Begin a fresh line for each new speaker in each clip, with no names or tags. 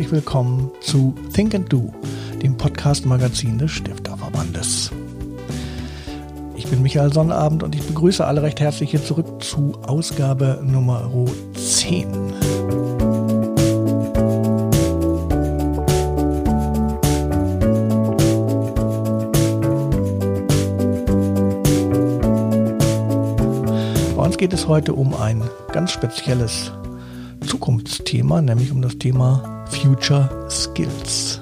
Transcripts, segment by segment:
Herzlich willkommen zu Think and Do, dem Podcast-Magazin des Stifterverbandes. Ich bin Michael Sonnabend und ich begrüße alle recht herzlich hier zurück zu Ausgabe Nummer 10. Bei uns geht es heute um ein ganz spezielles Zukunftsthema, nämlich um das Thema Future Skills.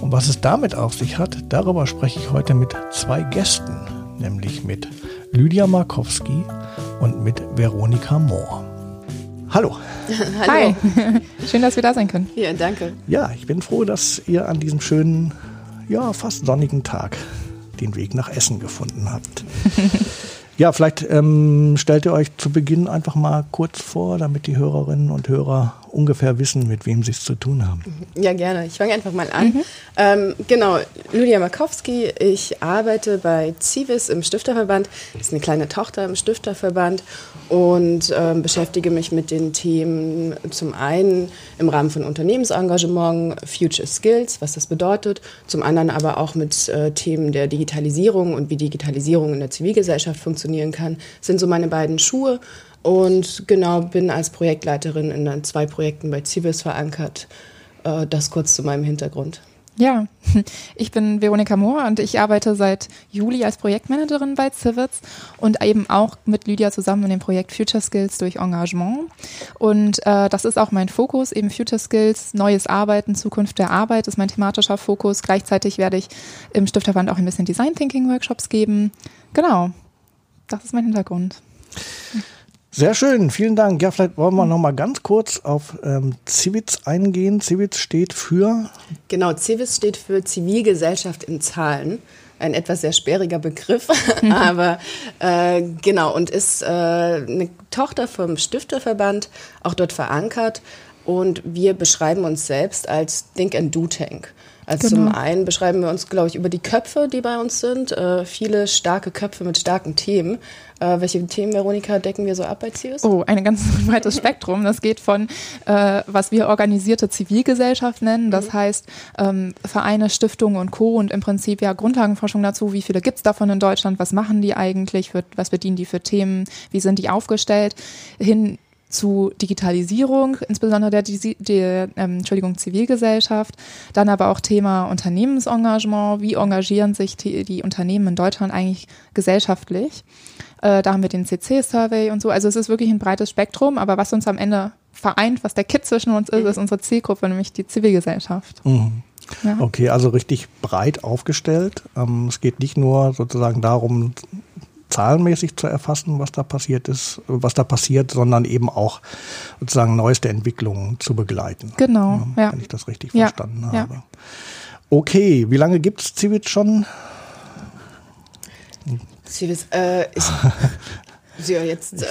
Und was es damit auf sich hat, darüber spreche ich heute mit zwei Gästen, nämlich mit Lydia Markowski und mit Veronika Mohr. Hallo.
Hallo. Hi. Schön, dass wir da sein können.
Ja, danke.
Ja, ich bin froh, dass ihr an diesem schönen, ja, fast sonnigen Tag den Weg nach Essen gefunden habt. Ja, vielleicht ähm, stellt ihr euch zu Beginn einfach mal kurz vor, damit die Hörerinnen und Hörer ungefähr wissen, mit wem sie es zu tun haben.
Ja, gerne. Ich fange einfach mal an. Mhm. Ähm, genau, Lydia Markowski. Ich arbeite bei Civis im Stifterverband. Das ist eine kleine Tochter im Stifterverband und ähm, beschäftige mich mit den Themen zum einen im Rahmen von Unternehmensengagement, Future Skills, was das bedeutet, zum anderen aber auch mit äh, Themen der Digitalisierung und wie Digitalisierung in der Zivilgesellschaft funktionieren kann. Das sind so meine beiden Schuhe. Und genau, bin als Projektleiterin in zwei Projekten bei Civis verankert. Äh, das kurz zu meinem Hintergrund.
Ja, ich bin Veronika Mohr und ich arbeite seit Juli als Projektmanagerin bei Civits und eben auch mit Lydia zusammen in dem Projekt Future Skills durch Engagement. Und äh, das ist auch mein Fokus, eben Future Skills, neues Arbeiten, Zukunft der Arbeit ist mein thematischer Fokus. Gleichzeitig werde ich im Stifterverband auch ein bisschen Design Thinking Workshops geben. Genau, das ist mein Hintergrund.
Sehr schön, vielen Dank. Ja, vielleicht wollen wir noch mal ganz kurz auf ähm, Civits eingehen. Civits steht für?
Genau, Civits steht für Zivilgesellschaft in Zahlen. Ein etwas sehr sperriger Begriff, aber äh, genau und ist äh, eine Tochter vom Stifterverband, auch dort verankert. Und wir beschreiben uns selbst als Think and Do Tank. Also genau. zum einen beschreiben wir uns, glaube ich, über die Köpfe, die bei uns sind. Äh, viele starke Köpfe mit starken Themen. Äh, welche Themen, Veronika, decken wir so ab bei CIUS?
Oh, ein ganz breites Spektrum. Das geht von, äh, was wir organisierte Zivilgesellschaft nennen. Das mhm. heißt, ähm, Vereine, Stiftungen und Co. Und im Prinzip ja Grundlagenforschung dazu. Wie viele gibt es davon in Deutschland? Was machen die eigentlich? Für, was bedienen die für Themen? Wie sind die aufgestellt? Hin zu Digitalisierung, insbesondere der, der ähm, Entschuldigung, Zivilgesellschaft, dann aber auch Thema Unternehmensengagement, wie engagieren sich die, die Unternehmen in Deutschland eigentlich gesellschaftlich. Äh, da haben wir den CC-Survey und so. Also es ist wirklich ein breites Spektrum, aber was uns am Ende vereint, was der Kit zwischen uns ist, ist unsere Zielgruppe, nämlich die Zivilgesellschaft.
Mhm. Ja. Okay, also richtig breit aufgestellt. Ähm, es geht nicht nur sozusagen darum, zahlenmäßig zu erfassen, was da passiert ist, was da passiert, sondern eben auch sozusagen neueste Entwicklungen zu begleiten.
Genau,
ja. Wenn ich das richtig ja. verstanden habe. Ja. Okay, wie lange gibt es Civit schon?
Civit, äh, ich, So, jetzt äh,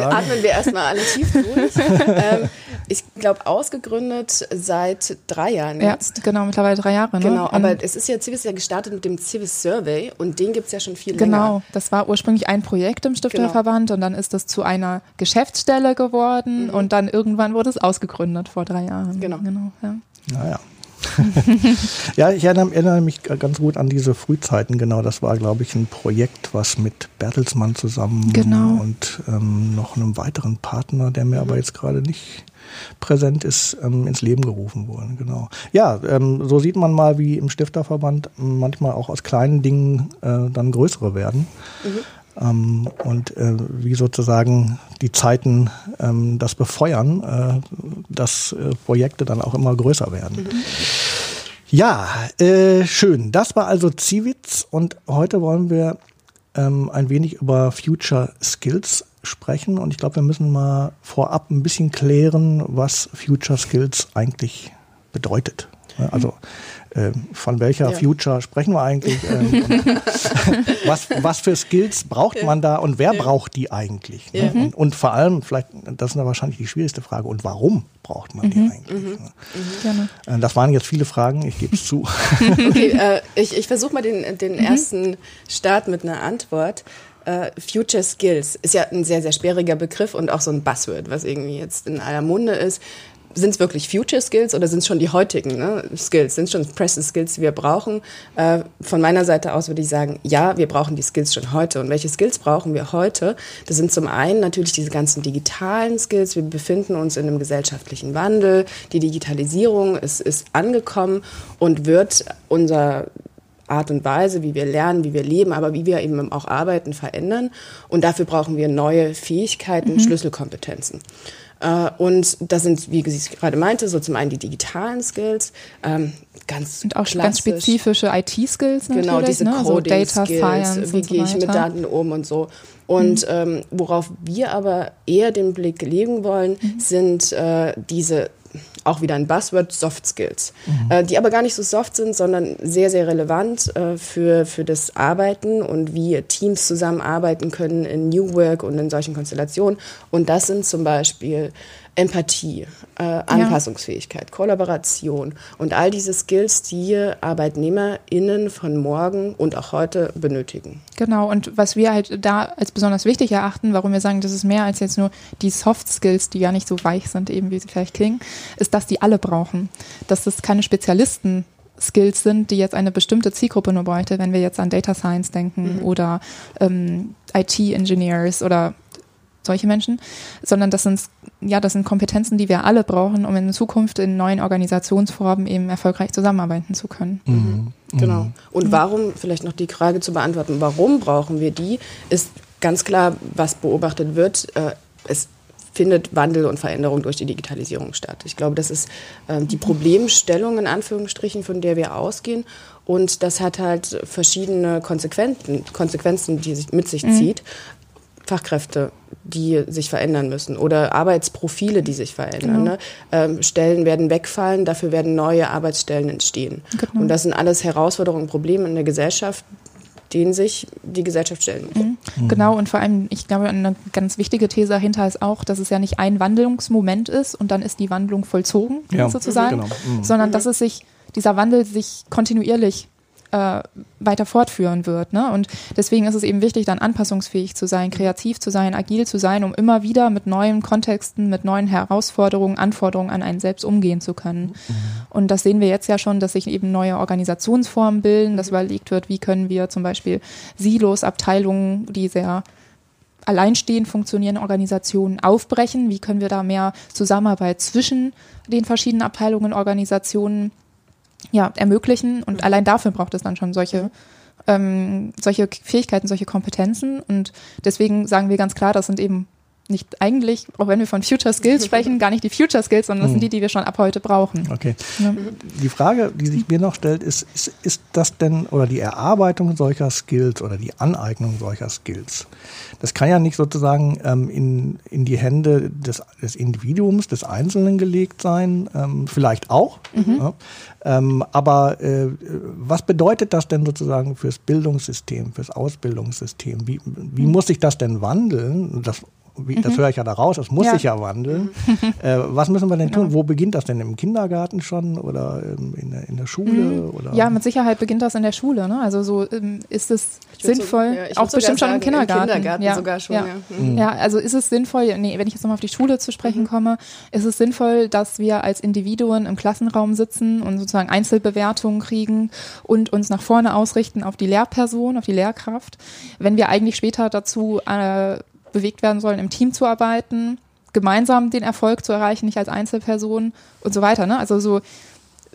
atmen wir erstmal alle tief durch. ähm, ich glaube, ausgegründet seit drei Jahren
jetzt. Ja, genau, mittlerweile drei Jahre.
Ne? Genau, aber und es ist ja, Civis ja gestartet mit dem Civis Survey und den gibt es ja schon viel
genau,
länger.
Genau, das war ursprünglich ein Projekt im Stifterverband genau. und dann ist das zu einer Geschäftsstelle geworden mhm. und dann irgendwann wurde es ausgegründet vor drei Jahren.
Genau. genau
ja. Naja. ja, ich erinnere, mich ganz gut an diese Frühzeiten. Genau, das war, glaube ich, ein Projekt, was mit Bertelsmann zusammen
genau.
und ähm, noch einem weiteren Partner, der mir mhm. aber jetzt gerade nicht präsent ist, ähm, ins Leben gerufen wurde. Genau. Ja, ähm, so sieht man mal, wie im Stifterverband manchmal auch aus kleinen Dingen äh, dann größere werden. Mhm. Ähm, und äh, wie sozusagen die Zeiten ähm, das befeuern, äh, dass äh, Projekte dann auch immer größer werden. Mhm. Ja, äh, schön. Das war also Ziwitz und heute wollen wir ähm, ein wenig über Future Skills sprechen und ich glaube, wir müssen mal vorab ein bisschen klären, was Future Skills eigentlich bedeutet. Also äh, von welcher ja. Future sprechen wir eigentlich? Ähm, was, was für Skills braucht man da und wer braucht die eigentlich? Ne? Und, und, vor allem, vielleicht, das ist wahrscheinlich die schwierigste Frage, und warum braucht man die mhm. eigentlich? Mhm. Ne? Äh, das waren jetzt viele Fragen, ich gebe es zu.
okay, äh, ich, ich versuche mal den, den mhm. ersten Start mit einer Antwort. Uh, Future Skills ist ja ein sehr, sehr sperriger Begriff und auch so ein Buzzword, was irgendwie jetzt in aller Munde ist sind es wirklich Future Skills oder sind es schon die heutigen ne, Skills? Sind es schon Present Skills, die wir brauchen? Äh, von meiner Seite aus würde ich sagen, ja, wir brauchen die Skills schon heute. Und welche Skills brauchen wir heute? Das sind zum einen natürlich diese ganzen digitalen Skills. Wir befinden uns in einem gesellschaftlichen Wandel. Die Digitalisierung ist, ist angekommen und wird unser Art und Weise, wie wir lernen, wie wir leben, aber wie wir eben auch arbeiten, verändern. Und dafür brauchen wir neue Fähigkeiten, mhm. Schlüsselkompetenzen. Äh, und das sind, wie ich gerade meinte, so zum einen die digitalen Skills, ähm, ganz
Und auch ganz spezifische IT-Skills
natürlich, Genau, diese ne? Also wie gehe ich mit Daten um und so. Und mhm. ähm, worauf wir aber eher den Blick legen wollen, mhm. sind äh, diese auch wieder ein Buzzword, Soft Skills, mhm. äh, die aber gar nicht so soft sind, sondern sehr, sehr relevant äh, für, für das Arbeiten und wie Teams zusammenarbeiten können in New Work und in solchen Konstellationen. Und das sind zum Beispiel Empathie, äh, Anpassungsfähigkeit, ja. Kollaboration und all diese Skills, die ArbeitnehmerInnen von morgen und auch heute benötigen.
Genau, und was wir halt da als besonders wichtig erachten, warum wir sagen, das ist mehr als jetzt nur die Soft Skills, die gar nicht so weich sind, eben wie sie vielleicht klingen, ist, dass die alle brauchen. Dass das keine Spezialisten Skills sind, die jetzt eine bestimmte Zielgruppe nur bräuchte, wenn wir jetzt an Data Science denken mhm. oder ähm, IT-Engineers oder solche Menschen, sondern das sind, ja, das sind Kompetenzen, die wir alle brauchen, um in Zukunft in neuen Organisationsformen eben erfolgreich zusammenarbeiten zu können. Mhm.
mhm. Genau. Und warum, vielleicht noch die Frage zu beantworten, warum brauchen wir die, ist ganz klar, was beobachtet wird. Äh, es findet Wandel und Veränderung durch die Digitalisierung statt. Ich glaube, das ist äh, die Problemstellung in Anführungsstrichen, von der wir ausgehen. Und das hat halt verschiedene Konsequenzen, Konsequenzen die sich mit sich mhm. zieht. Fachkräfte, die sich verändern müssen oder Arbeitsprofile, die sich verändern. Genau. Ne? Ähm, Stellen werden wegfallen, dafür werden neue Arbeitsstellen entstehen. Genau. Und das sind alles Herausforderungen und Probleme in der Gesellschaft, denen sich die Gesellschaft stellen muss.
Mhm. Mhm. Genau, und vor allem, ich glaube, eine ganz wichtige These dahinter ist auch, dass es ja nicht ein Wandlungsmoment ist und dann ist die Wandlung vollzogen, ja. sozusagen, genau. mhm. sondern dass es sich, dieser Wandel sich kontinuierlich äh, weiter fortführen wird. Ne? Und deswegen ist es eben wichtig, dann anpassungsfähig zu sein, kreativ zu sein, agil zu sein, um immer wieder mit neuen Kontexten, mit neuen Herausforderungen, Anforderungen an einen selbst umgehen zu können. Mhm. Und das sehen wir jetzt ja schon, dass sich eben neue Organisationsformen bilden, dass überlegt wird, wie können wir zum Beispiel Silos, Abteilungen, die sehr alleinstehend funktionierende Organisationen aufbrechen? Wie können wir da mehr Zusammenarbeit zwischen den verschiedenen Abteilungen, Organisationen ja, ermöglichen. Und allein dafür braucht es dann schon solche, ähm, solche Fähigkeiten, solche Kompetenzen. Und deswegen sagen wir ganz klar, das sind eben nicht eigentlich, auch wenn wir von Future Skills sprechen, gar nicht die Future Skills, sondern das sind hm. die, die wir schon ab heute brauchen.
Okay. Ja. Die Frage, die sich mir noch stellt, ist, ist, ist das denn, oder die Erarbeitung solcher Skills oder die Aneignung solcher Skills, das kann ja nicht sozusagen ähm, in, in die Hände des, des Individuums, des Einzelnen gelegt sein, ähm, vielleicht auch, mhm. ja, ähm, aber äh, was bedeutet das denn sozusagen fürs Bildungssystem, fürs Ausbildungssystem? Wie, wie mhm. muss sich das denn wandeln? Das wie, das mhm. höre ich ja da raus, das muss ja. sich ja wandeln. Mhm. Äh, was müssen wir denn tun? Genau. Wo beginnt das denn? Im Kindergarten schon oder in der, in der Schule? Mhm. Oder?
Ja, mit Sicherheit beginnt das in der Schule. Ne? Also so ähm, ist es sinnvoll, so, ja, auch bestimmt schon im Kindergarten. Im
Kindergarten
ja.
sogar schon,
ja. Mhm. ja. also ist es sinnvoll, nee, wenn ich jetzt nochmal auf die Schule zu sprechen mhm. komme, ist es sinnvoll, dass wir als Individuen im Klassenraum sitzen und sozusagen Einzelbewertungen kriegen und uns nach vorne ausrichten auf die Lehrperson, auf die Lehrkraft, wenn wir eigentlich später dazu äh, bewegt werden sollen, im Team zu arbeiten, gemeinsam den Erfolg zu erreichen, nicht als Einzelperson und so weiter. Ne? Also so,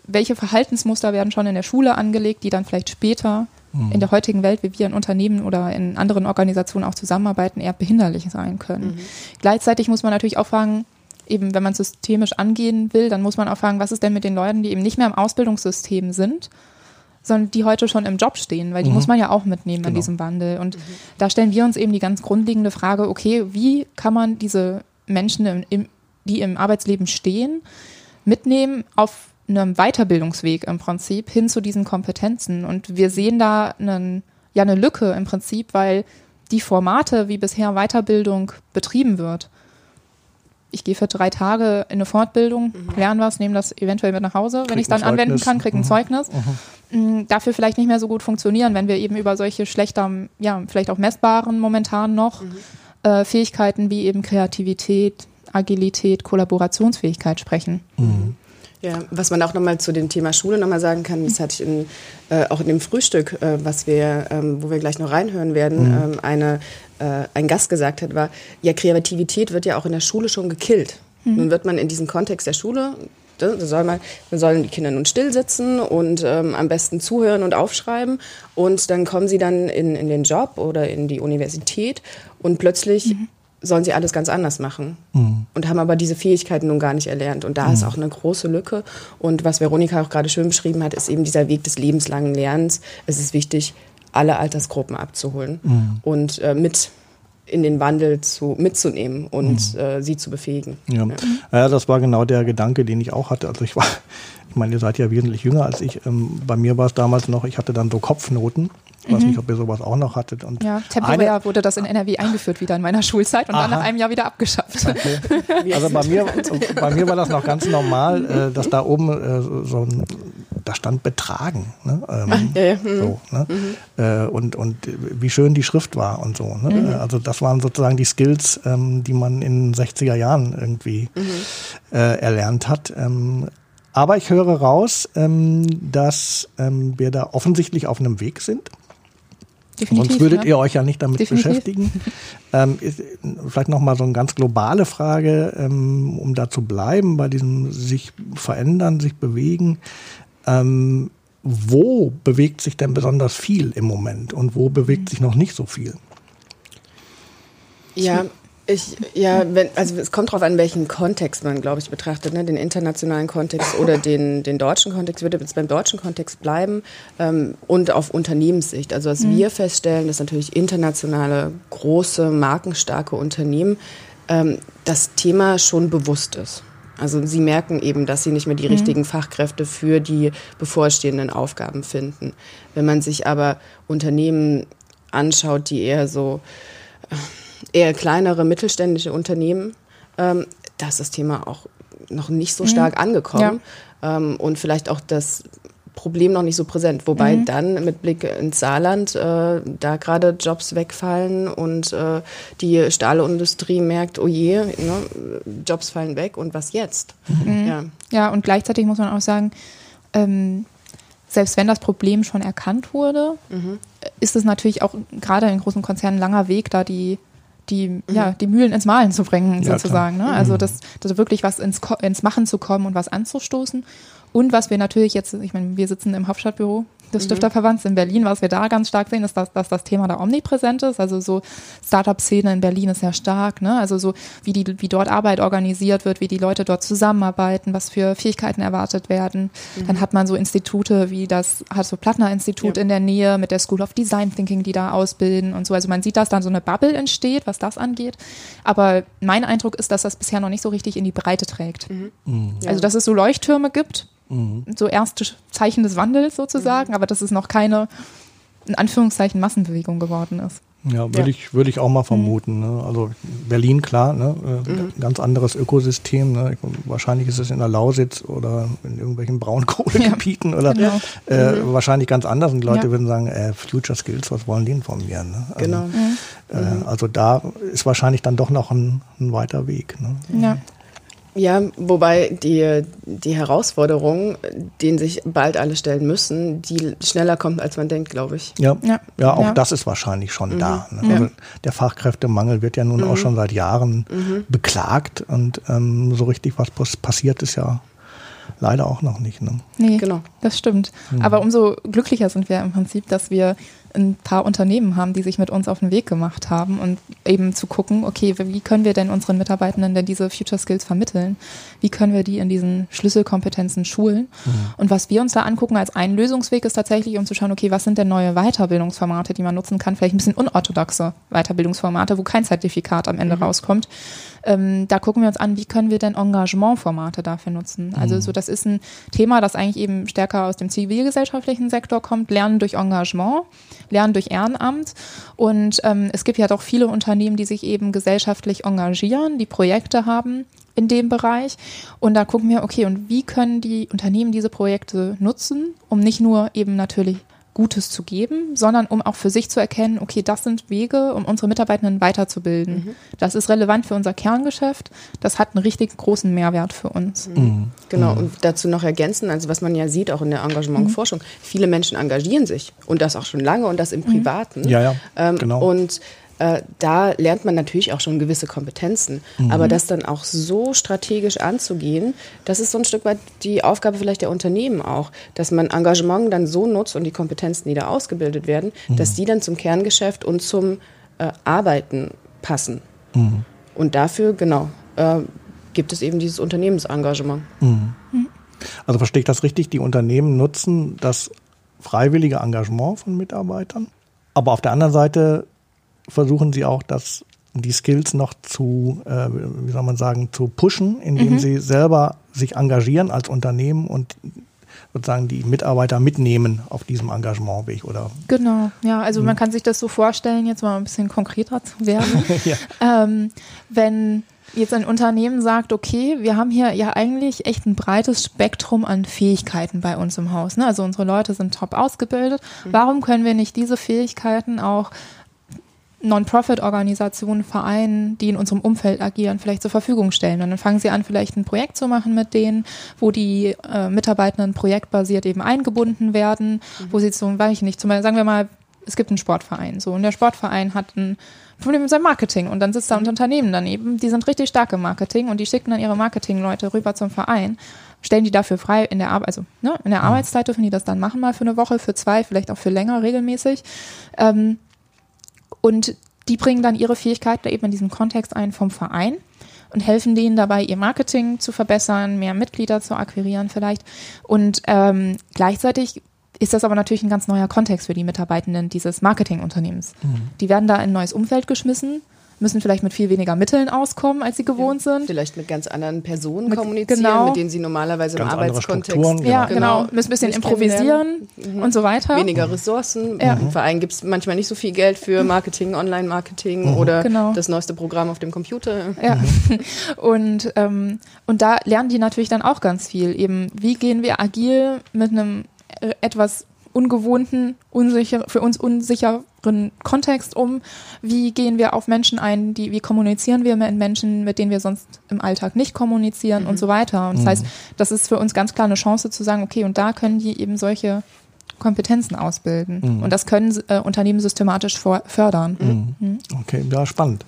welche Verhaltensmuster werden schon in der Schule angelegt, die dann vielleicht später mhm. in der heutigen Welt, wie wir in Unternehmen oder in anderen Organisationen auch zusammenarbeiten, eher behinderlich sein können. Mhm. Gleichzeitig muss man natürlich auch fragen, eben wenn man systemisch angehen will, dann muss man auch fragen, was ist denn mit den Leuten, die eben nicht mehr im Ausbildungssystem sind, sondern die heute schon im Job stehen, weil die mhm. muss man ja auch mitnehmen genau. in diesem Wandel. Und mhm. da stellen wir uns eben die ganz grundlegende Frage, okay, wie kann man diese Menschen, im, im, die im Arbeitsleben stehen, mitnehmen auf einem Weiterbildungsweg im Prinzip hin zu diesen Kompetenzen. Und wir sehen da einen, ja eine Lücke im Prinzip, weil die Formate, wie bisher Weiterbildung betrieben wird, ich gehe für drei Tage in eine Fortbildung, mhm. lerne was, nehme das eventuell mit nach Hause. Wenn ich es dann anwenden kann, kriege ein mhm. Zeugnis. Mhm. Mm, dafür vielleicht nicht mehr so gut funktionieren, wenn wir eben über solche schlechter, ja, vielleicht auch messbaren momentan noch mhm. äh, Fähigkeiten wie eben Kreativität, Agilität, Kollaborationsfähigkeit sprechen.
Mhm. Ja, was man auch nochmal zu dem Thema Schule nochmal sagen kann, das hatte ich in, äh, auch in dem Frühstück, äh, was wir, ähm, wo wir gleich noch reinhören werden, mhm. ähm, eine, äh, ein Gast gesagt hat, war, ja, Kreativität wird ja auch in der Schule schon gekillt. Mhm. Nun wird man in diesem Kontext der Schule, da soll man, dann sollen die Kinder nun still sitzen und ähm, am besten zuhören und aufschreiben und dann kommen sie dann in, in den Job oder in die Universität und plötzlich mhm sollen sie alles ganz anders machen mhm. und haben aber diese Fähigkeiten nun gar nicht erlernt. Und da mhm. ist auch eine große Lücke. Und was Veronika auch gerade schön beschrieben hat, ist eben dieser Weg des lebenslangen Lernens. Es ist wichtig, alle Altersgruppen abzuholen mhm. und äh, mit in den Wandel zu, mitzunehmen und mhm. äh, sie zu befähigen.
Ja. Ja. ja. das war genau der Gedanke, den ich auch hatte. Also ich war, ich meine, ihr seid ja wesentlich jünger als ich. Ähm, bei mir war es damals noch, ich hatte dann so Kopfnoten ich weiß mhm. nicht, ob ihr sowas auch noch hattet. Und
ja, temporär eine, wurde das in NRW eingeführt wieder in meiner Schulzeit und Aha. dann nach einem Jahr wieder abgeschafft.
Okay. Also bei mir, bei mir war das noch ganz normal, äh, dass da oben äh, so ein, da stand Betragen. Ne? Ähm, ja, ja. Mhm. So, ne? Mhm. Äh, und, und wie schön die Schrift war und so. Ne? Mhm. Also das waren sozusagen die Skills, ähm, die man in den 60er Jahren irgendwie mhm. äh, erlernt hat. Ähm, aber ich höre raus, ähm, dass ähm, wir da offensichtlich auf einem Weg sind. Definitiv, Sonst würdet ja. ihr euch ja nicht damit Definitiv. beschäftigen. Ähm, vielleicht nochmal so eine ganz globale Frage, ähm, um da zu bleiben, bei diesem sich verändern, sich bewegen. Ähm, wo bewegt sich denn besonders viel im Moment und wo bewegt sich noch nicht so viel?
Ja, ich, ja, wenn, also es kommt darauf an, welchen Kontext man, glaube ich, betrachtet, ne? den internationalen Kontext oder den, den deutschen Kontext. Ich würde jetzt beim deutschen Kontext bleiben ähm, und auf Unternehmenssicht. Also was mhm. wir feststellen, dass natürlich internationale, große, markenstarke Unternehmen ähm, das Thema schon bewusst ist. Also sie merken eben, dass sie nicht mehr die mhm. richtigen Fachkräfte für die bevorstehenden Aufgaben finden. Wenn man sich aber Unternehmen anschaut, die eher so äh, eher kleinere mittelständische Unternehmen, ähm, da ist das Thema auch noch nicht so mhm. stark angekommen ja. ähm, und vielleicht auch das Problem noch nicht so präsent. Wobei mhm. dann mit Blick ins Saarland äh, da gerade Jobs wegfallen und äh, die Stahlindustrie merkt, oh je, ne, Jobs fallen weg und was jetzt?
Mhm. Ja. ja, und gleichzeitig muss man auch sagen, ähm, selbst wenn das Problem schon erkannt wurde, mhm. ist es natürlich auch gerade in großen Konzernen ein langer Weg, da die die, mhm. ja, die Mühlen ins Malen zu bringen, ja, sozusagen. Ne? Also mhm. das, das wirklich was ins, ins Machen zu kommen und was anzustoßen. Und was wir natürlich jetzt, ich meine, wir sitzen im Hauptstadtbüro des mhm. Stifterverbands in Berlin. Was wir da ganz stark sehen, ist, dass, dass das Thema da omnipräsent ist. Also so Startup-Szene in Berlin ist sehr stark. Ne? Also so wie, die, wie dort Arbeit organisiert wird, wie die Leute dort zusammenarbeiten, was für Fähigkeiten erwartet werden. Mhm. Dann hat man so Institute wie das Hasso-Plattner-Institut ja. in der Nähe mit der School of Design Thinking, die da ausbilden und so. Also man sieht, dass dann so eine Bubble entsteht, was das angeht. Aber mein Eindruck ist, dass das bisher noch nicht so richtig in die Breite trägt. Mhm. Mhm. Also dass es so Leuchttürme gibt, Mhm. So erste Zeichen des Wandels sozusagen, mhm. aber dass es noch keine, in Anführungszeichen, Massenbewegung geworden ist.
Ja, würde ja. ich, würde ich auch mal vermuten. Ne? Also Berlin, klar, ne? Äh, mhm. ganz anderes Ökosystem. Ne? Wahrscheinlich ist es in der Lausitz oder in irgendwelchen Braunkohlegebieten ja, oder genau. äh, mhm. wahrscheinlich ganz anders. Und die Leute ja. würden sagen, äh, Future Skills, was wollen die denn von mir? Ne?
Also, genau. Mhm.
Äh, also da ist wahrscheinlich dann doch noch ein, ein weiter Weg. Ne?
Ja. Ja, wobei die, die Herausforderung, denen sich bald alle stellen müssen, die schneller kommt, als man denkt, glaube ich.
Ja, ja. ja auch ja. das ist wahrscheinlich schon mhm. da. Ne? Also der Fachkräftemangel wird ja nun mhm. auch schon seit Jahren mhm. beklagt und ähm, so richtig was passiert ist ja leider auch noch nicht. Ne?
Nee, genau. das stimmt. Mhm. Aber umso glücklicher sind wir im Prinzip, dass wir ein paar Unternehmen haben, die sich mit uns auf den Weg gemacht haben und eben zu gucken, okay, wie können wir denn unseren Mitarbeitenden denn diese Future Skills vermitteln? Wie können wir die in diesen Schlüsselkompetenzen schulen? Mhm. Und was wir uns da angucken als einen Lösungsweg ist tatsächlich, um zu schauen, okay, was sind denn neue Weiterbildungsformate, die man nutzen kann? Vielleicht ein bisschen unorthodoxe Weiterbildungsformate, wo kein Zertifikat am Ende mhm. rauskommt. Ähm, da gucken wir uns an, wie können wir denn Engagementformate dafür nutzen? Also mhm. so, das ist ein Thema, das eigentlich eben stärker aus dem zivilgesellschaftlichen Sektor kommt, Lernen durch Engagement. Lernen durch Ehrenamt. Und ähm, es gibt ja doch viele Unternehmen, die sich eben gesellschaftlich engagieren, die Projekte haben in dem Bereich. Und da gucken wir, okay, und wie können die Unternehmen diese Projekte nutzen, um nicht nur eben natürlich Gutes zu geben, sondern um auch für sich zu erkennen, okay, das sind Wege, um unsere Mitarbeitenden weiterzubilden. Mhm. Das ist relevant für unser Kerngeschäft. Das hat einen richtig großen Mehrwert für uns.
Mhm. Genau. Mhm. Und dazu noch ergänzen, also was man ja sieht, auch in der Engagementforschung, mhm. viele Menschen engagieren sich und das auch schon lange und das im mhm. Privaten.
Ja, ja. Ähm, genau.
Und äh, da lernt man natürlich auch schon gewisse Kompetenzen. Mhm. Aber das dann auch so strategisch anzugehen, das ist so ein Stück weit die Aufgabe vielleicht der Unternehmen auch, dass man Engagement dann so nutzt und die Kompetenzen, die da ausgebildet werden, mhm. dass die dann zum Kerngeschäft und zum äh, Arbeiten passen. Mhm. Und dafür, genau, äh, gibt es eben dieses Unternehmensengagement.
Mhm. Also verstehe ich das richtig? Die Unternehmen nutzen das freiwillige Engagement von Mitarbeitern, aber auf der anderen Seite versuchen sie auch, das, die Skills noch zu, äh, wie soll man sagen, zu pushen, indem mhm. sie selber sich engagieren als Unternehmen und sozusagen die Mitarbeiter mitnehmen auf diesem Engagementweg, oder?
Genau, ja, also mhm. man kann sich das so vorstellen, jetzt mal ein bisschen konkreter zu werden. ja. ähm, wenn jetzt ein Unternehmen sagt, okay, wir haben hier ja eigentlich echt ein breites Spektrum an Fähigkeiten bei uns im Haus. Ne? Also unsere Leute sind top ausgebildet. Mhm. Warum können wir nicht diese Fähigkeiten auch Non-Profit-Organisationen, Vereinen, die in unserem Umfeld agieren, vielleicht zur Verfügung stellen. Und dann fangen sie an, vielleicht ein Projekt zu machen mit denen, wo die äh, Mitarbeitenden projektbasiert eben eingebunden werden, mhm. wo sie zum, weiß ich nicht, zum Beispiel, sagen wir mal, es gibt einen Sportverein, so, und der Sportverein hat ein Problem mit seinem Marketing und dann sitzt da ein mhm. Unternehmen daneben, die sind richtig stark im Marketing und die schicken dann ihre Marketingleute rüber zum Verein, stellen die dafür frei in der Arbeit, also ne, in der mhm. Arbeitszeit dürfen die das dann machen, mal für eine Woche, für zwei, vielleicht auch für länger regelmäßig. Ähm, und die bringen dann ihre Fähigkeiten eben in diesem Kontext ein vom Verein und helfen denen dabei, ihr Marketing zu verbessern, mehr Mitglieder zu akquirieren vielleicht. Und ähm, gleichzeitig ist das aber natürlich ein ganz neuer Kontext für die Mitarbeitenden dieses Marketingunternehmens. Mhm. Die werden da in ein neues Umfeld geschmissen müssen vielleicht mit viel weniger Mitteln auskommen, als sie gewohnt sind.
Vielleicht mit ganz anderen Personen mit, kommunizieren, genau. mit denen sie normalerweise ganz im Arbeitskontext.
Genau. Ja, genau. Müssen ein bisschen improvisieren mhm. und so weiter.
Weniger Ressourcen. Ja. Im Verein gibt es manchmal nicht so viel Geld für Marketing, Online-Marketing mhm. oder genau. das neueste Programm auf dem Computer.
Ja. Mhm. Und, ähm, und da lernen die natürlich dann auch ganz viel. Eben, wie gehen wir agil mit einem äh, etwas ungewohnten, unsicher, für uns unsicheren Kontext um? Wie gehen wir auf Menschen ein? Die, wie kommunizieren wir mit Menschen, mit denen wir sonst im Alltag nicht kommunizieren mhm. und so weiter? Und das mhm. heißt, das ist für uns ganz klar eine Chance zu sagen, okay, und da können die eben solche Kompetenzen ausbilden. Mhm. Und das können äh, Unternehmen systematisch fördern.
Mhm. mhm. Okay, ja, spannend.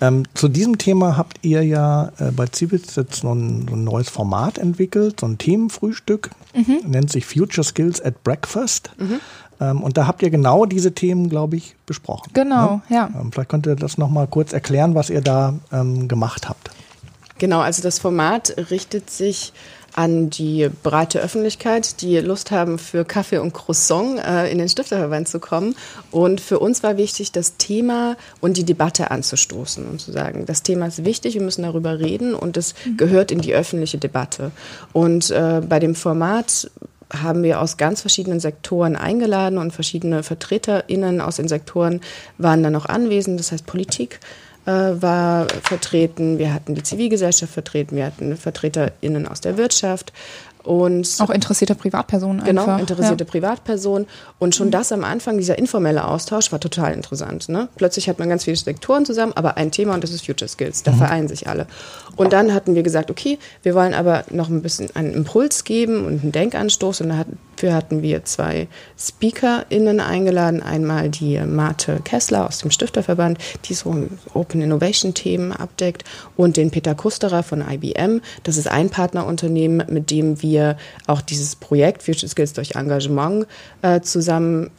Ähm, zu diesem Thema habt ihr ja äh, bei Civils jetzt so ein, so ein, neues Format entwickelt, so ein Themenfrühstück, mhm. nennt sich Future Skills at Breakfast. Ähm, und da habt ihr genau diese Themen, glaube ich, besprochen.
Genau,
ne?
ja.
Ähm, vielleicht könnt ihr das nochmal kurz erklären, was ihr da ähm, gemacht habt.
Genau, also das Format richtet sich an die breite Öffentlichkeit, die Lust haben, für Kaffee und Croissant äh, in den Stifterverband zu kommen. Und für uns war wichtig, das Thema und die Debatte anzustoßen und zu sagen, das Thema ist wichtig, wir müssen darüber reden und es gehört in die öffentliche Debatte. Und äh, bei dem Format haben wir aus ganz verschiedenen Sektoren eingeladen und verschiedene VertreterInnen aus den Sektoren waren dann noch anwesend, das heißt Politik, äh, war vertreten, wir hatten die Zivilgesellschaft vertreten, wir hatten VertreterInnen aus der Wirtschaft, und
auch interessierte Privatpersonen
genau, einfach. Genau, interessierte ja. Privatpersonen. Und schon mhm. das am Anfang, dieser informelle Austausch, war total interessant. Ne? Plötzlich hat man ganz viele Sektoren zusammen, aber ein Thema und das ist Future Skills. Da mhm. vereinen sich alle. Und dann hatten wir gesagt, okay, wir wollen aber noch ein bisschen einen Impuls geben und einen Denkanstoß. Und dafür hatten wir zwei SpeakerInnen eingeladen. Einmal die Marte Kessler aus dem Stifterverband, die so Open Innovation Themen abdeckt. Und den Peter Kusterer von IBM. Das ist ein Partnerunternehmen, mit dem wir auch dieses Projekt Future Skills durch Engagement äh, zusammen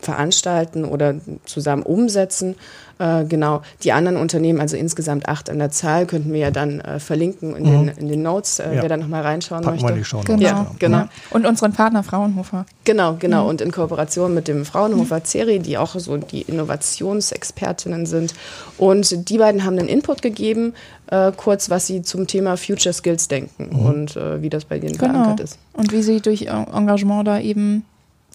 veranstalten oder zusammen umsetzen. Äh, genau, die anderen Unternehmen, also insgesamt acht an der Zahl, könnten wir ja dann äh, verlinken in, mhm. den, in den Notes, äh, ja. wer da nochmal reinschauen
Packen
möchte.
Wir die Show
genau. Ja, genau. Ja. Und unseren Partner Fraunhofer.
Genau, genau. Mhm. Und in Kooperation mit dem Fraunhofer CERI, die auch so die Innovationsexpertinnen sind. Und die beiden haben einen Input gegeben, äh, kurz, was sie zum Thema Future Skills denken mhm. und äh, wie das bei denen genau. verankert ist.
Und wie sie durch Engagement da eben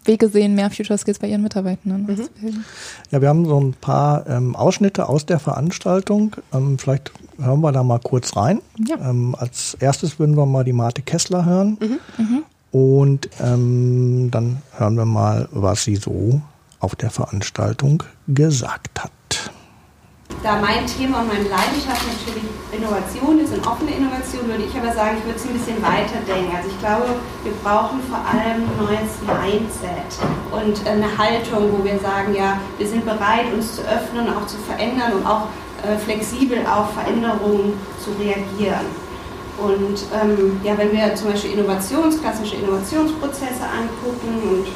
Wege sehen, mehr Future Skills bei ihren Mitarbeitenden. Mhm.
Ja, wir haben so ein paar ähm, Ausschnitte aus der Veranstaltung. Ähm, vielleicht hören wir da mal kurz rein. Ja. Ähm, als erstes würden wir mal die Marte Kessler hören. Mhm. Mhm. Und ähm, dann hören wir mal, was sie so auf der Veranstaltung gesagt hat
da mein Thema und meine Leidenschaft natürlich Innovation ist und offene Innovation, würde ich aber sagen, ich würde es ein bisschen weiter denken. Also ich glaube, wir brauchen vor allem ein neues Mindset und eine Haltung, wo wir sagen, ja, wir sind bereit, uns zu öffnen, auch zu verändern und auch äh, flexibel auf Veränderungen zu reagieren. Und ähm, ja, wenn wir zum Beispiel Innovations, klassische Innovationsprozesse angucken und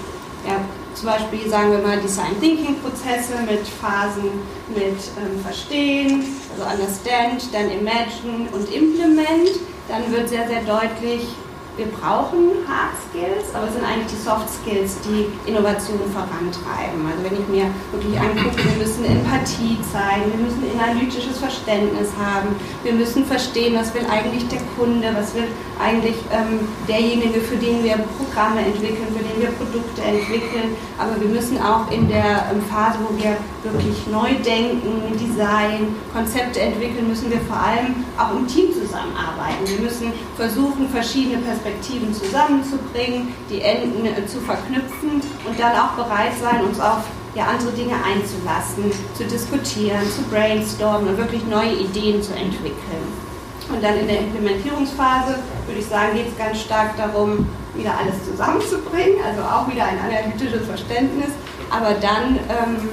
ja, zum Beispiel, sagen wir mal, Design Thinking Prozesse mit Phasen mit ähm, Verstehen, also Understand, dann Imagine und Implement, dann wird sehr, sehr deutlich, wir brauchen Hard Skills, aber es sind eigentlich die Soft Skills, die Innovation vorantreiben. Also wenn ich mir wirklich angucke, wir müssen Empathie zeigen, wir müssen analytisches Verständnis haben, wir müssen verstehen, was will eigentlich der Kunde, was will eigentlich ähm, derjenige, für den wir Programme entwickeln, für den wir Produkte entwickeln. Aber wir müssen auch in der ähm, Phase, wo wir wirklich neu denken, Design, Konzepte entwickeln, müssen wir vor allem auch im Team zusammenarbeiten. Wir müssen versuchen, verschiedene Perspektiven Perspektiven zusammenzubringen, die Enden äh, zu verknüpfen und dann auch bereit sein, uns auf ja, andere Dinge einzulassen, zu diskutieren, zu brainstormen und wirklich neue Ideen zu entwickeln. Und dann in der Implementierungsphase würde ich sagen, geht es ganz stark darum, wieder alles zusammenzubringen, also auch wieder ein analytisches Verständnis, aber dann ähm,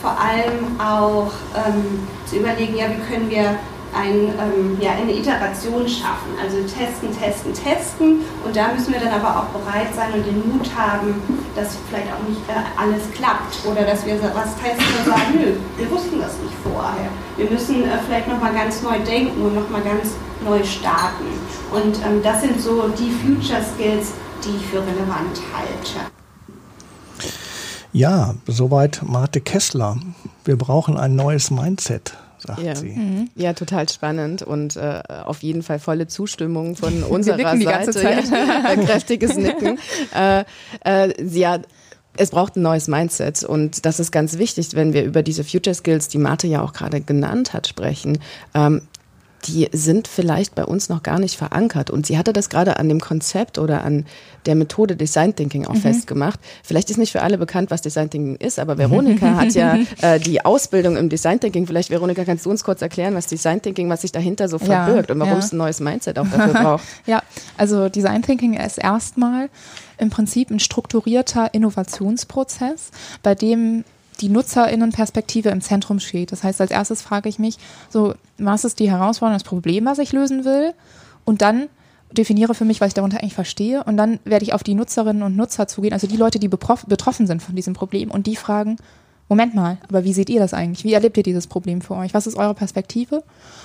vor allem auch ähm, zu überlegen, ja, wie können wir ein, ähm, ja, eine Iteration schaffen. Also testen, testen, testen. Und da müssen wir dann aber auch bereit sein und den Mut haben, dass vielleicht auch nicht äh, alles klappt. Oder dass wir was testen und sagen, nö, wir wussten das nicht vorher. Wir müssen äh, vielleicht nochmal ganz neu denken und nochmal ganz neu starten. Und ähm, das sind so die Future Skills, die ich für relevant halte.
Ja, soweit Marte Kessler. Wir brauchen ein neues Mindset sagt
ja.
sie. Mhm.
Ja, total spannend und äh, auf jeden Fall volle Zustimmung von unserer Seite. Die ganze Zeit. Ja, kräftiges Nicken. äh, äh, ja, es braucht ein neues Mindset und das ist ganz wichtig, wenn wir über diese Future Skills, die Marte ja auch gerade genannt hat, sprechen. Ähm, die sind vielleicht bei uns noch gar nicht verankert. Und sie hatte das gerade an dem Konzept oder an der Methode Design Thinking auch mhm. festgemacht. Vielleicht ist nicht für alle bekannt, was Design Thinking ist, aber Veronika hat ja äh, die Ausbildung im Design Thinking. Vielleicht, Veronika, kannst du uns kurz erklären, was Design Thinking, was sich dahinter so verbirgt ja, und warum ja. es ein neues Mindset auch dafür braucht?
ja, also Design Thinking ist erstmal im Prinzip ein strukturierter Innovationsprozess, bei dem die Nutzerinnenperspektive im Zentrum steht. Das heißt, als erstes frage ich mich, so, was ist die Herausforderung, das Problem, was ich lösen will? Und dann definiere für mich, was ich darunter eigentlich verstehe. Und dann werde ich auf die Nutzerinnen und Nutzer zugehen, also die Leute, die betroffen sind von diesem Problem und die fragen, Moment mal, aber wie seht ihr das eigentlich? Wie erlebt ihr dieses Problem für euch? Was ist eure Perspektive?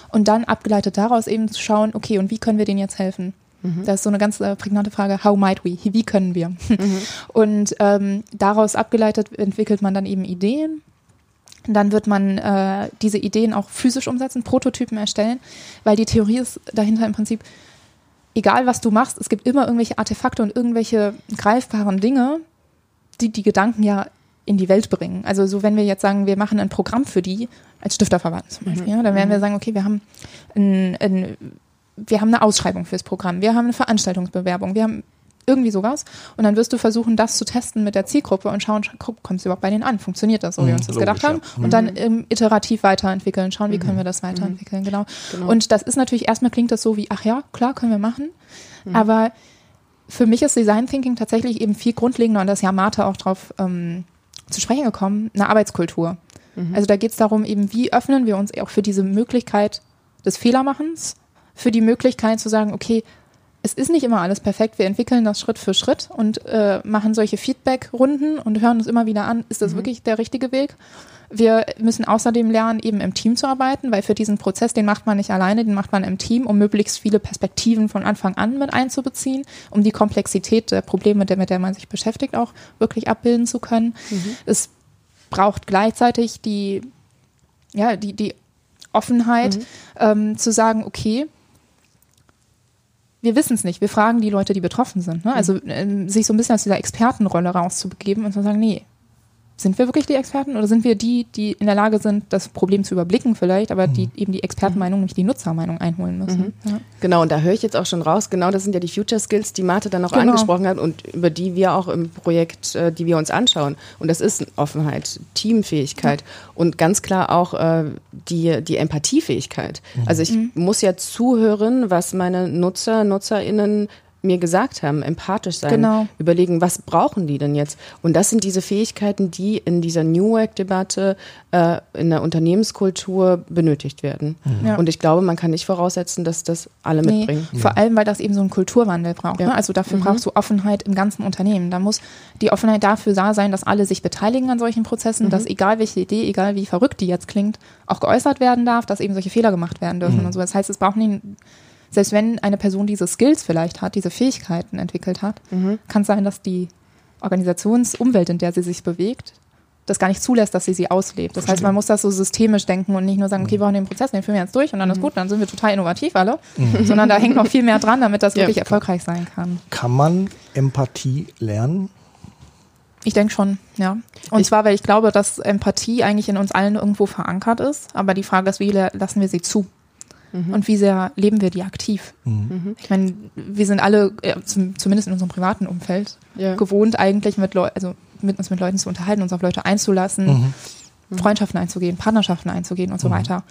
Und dann abgeleitet daraus eben zu schauen, okay, und wie können wir denen jetzt helfen? Mhm. Das ist so eine ganz äh, prägnante Frage, how might we? Wie können wir? Mhm. Und ähm, daraus abgeleitet entwickelt man dann eben Ideen. Dann wird man äh, diese Ideen auch physisch umsetzen, Prototypen erstellen, weil die Theorie ist dahinter im Prinzip, egal was du machst, es gibt immer irgendwelche Artefakte und irgendwelche greifbaren Dinge, die die Gedanken ja in die Welt bringen. Also so, wenn wir jetzt sagen, wir machen ein Programm für die, als Stifterverband zum Beispiel, mhm. ja, dann werden wir mhm. sagen, okay, wir haben ein, ein wir haben eine Ausschreibung fürs Programm, wir haben eine Veranstaltungsbewerbung, wir haben irgendwie sowas. Und dann wirst du versuchen, das zu testen mit der Zielgruppe und schauen, kommt es überhaupt bei denen an? Funktioniert das so, wie wir uns das Logisch, gedacht haben? Ja. Und dann ähm, iterativ weiterentwickeln, schauen, wie mhm. können wir das weiterentwickeln, genau. genau. Und das ist natürlich, erstmal klingt das so wie, ach ja, klar, können wir machen. Mhm. Aber für mich ist Design Thinking tatsächlich eben viel grundlegender und das ist ja Martha auch drauf ähm, zu sprechen gekommen, eine Arbeitskultur. Mhm. Also da geht es darum, eben, wie öffnen wir uns auch für diese Möglichkeit des Fehlermachens für die Möglichkeit zu sagen, okay, es ist nicht immer alles perfekt. Wir entwickeln das Schritt für Schritt und äh, machen solche Feedback-Runden und hören uns immer wieder an, ist das mhm. wirklich der richtige Weg? Wir müssen außerdem lernen, eben im Team zu arbeiten, weil für diesen Prozess, den macht man nicht alleine, den macht man im Team, um möglichst viele Perspektiven von Anfang an mit einzubeziehen, um die Komplexität der Probleme, mit der, man sich beschäftigt, auch wirklich abbilden zu können. Mhm. Es braucht gleichzeitig die, ja, die, die Offenheit, mhm. ähm, zu sagen, okay, wir wissen es nicht. Wir fragen die Leute, die betroffen sind. Ne? Also äh, sich so ein bisschen aus dieser Expertenrolle rauszubegeben und zu sagen, nee, sind wir wirklich die Experten oder sind wir die, die in der Lage sind, das Problem zu überblicken vielleicht, aber die eben die Expertenmeinung, nicht die Nutzermeinung einholen müssen.
Mhm. Ja. Genau, und da höre ich jetzt auch schon raus, genau das sind ja die Future Skills, die Marte dann auch genau. angesprochen hat und über die wir auch im Projekt, äh, die wir uns anschauen. Und das ist Offenheit, Teamfähigkeit ja. und ganz klar auch äh, die, die Empathiefähigkeit. Mhm. Also ich mhm. muss ja zuhören, was meine Nutzer, NutzerInnen mir gesagt haben, empathisch sein, genau. überlegen, was brauchen die denn jetzt? Und das sind diese Fähigkeiten, die in dieser New Work-Debatte äh, in der Unternehmenskultur benötigt werden. Mhm. Ja. Und ich glaube, man kann nicht voraussetzen, dass das alle nee, mitbringen.
Vor allem, weil das eben so einen Kulturwandel braucht. Ja. Ne? Also dafür mhm. brauchst du Offenheit im ganzen Unternehmen. Da muss die Offenheit dafür da sein, dass alle sich beteiligen an solchen Prozessen, mhm. dass egal welche Idee, egal wie verrückt die jetzt klingt, auch geäußert werden darf, dass eben solche Fehler gemacht werden dürfen mhm. und so. Das heißt, es braucht nicht selbst wenn eine Person diese Skills vielleicht hat, diese Fähigkeiten entwickelt hat, mhm. kann es sein, dass die Organisationsumwelt, in der sie sich bewegt, das gar nicht zulässt, dass sie sie auslebt. Das Verstehe. heißt, man muss das so systemisch denken und nicht nur sagen, okay, wir brauchen den Prozess, den führen wir jetzt durch und dann mhm. ist gut, dann sind wir total innovativ alle, mhm. sondern da hängt noch viel mehr dran, damit das ja. wirklich erfolgreich sein kann.
Kann man Empathie lernen?
Ich denke schon, ja. Und ich zwar, weil ich glaube, dass Empathie eigentlich in uns allen irgendwo verankert ist, aber die Frage ist, wie lassen wir sie zu? Mhm. Und wie sehr leben wir die aktiv? Mhm. Ich meine, wir sind alle, ja, zum, zumindest in unserem privaten Umfeld, ja. gewohnt eigentlich mit Leuten, also mit uns mit Leuten zu unterhalten, uns auf Leute einzulassen, mhm. Freundschaften einzugehen, Partnerschaften einzugehen und so mhm. weiter.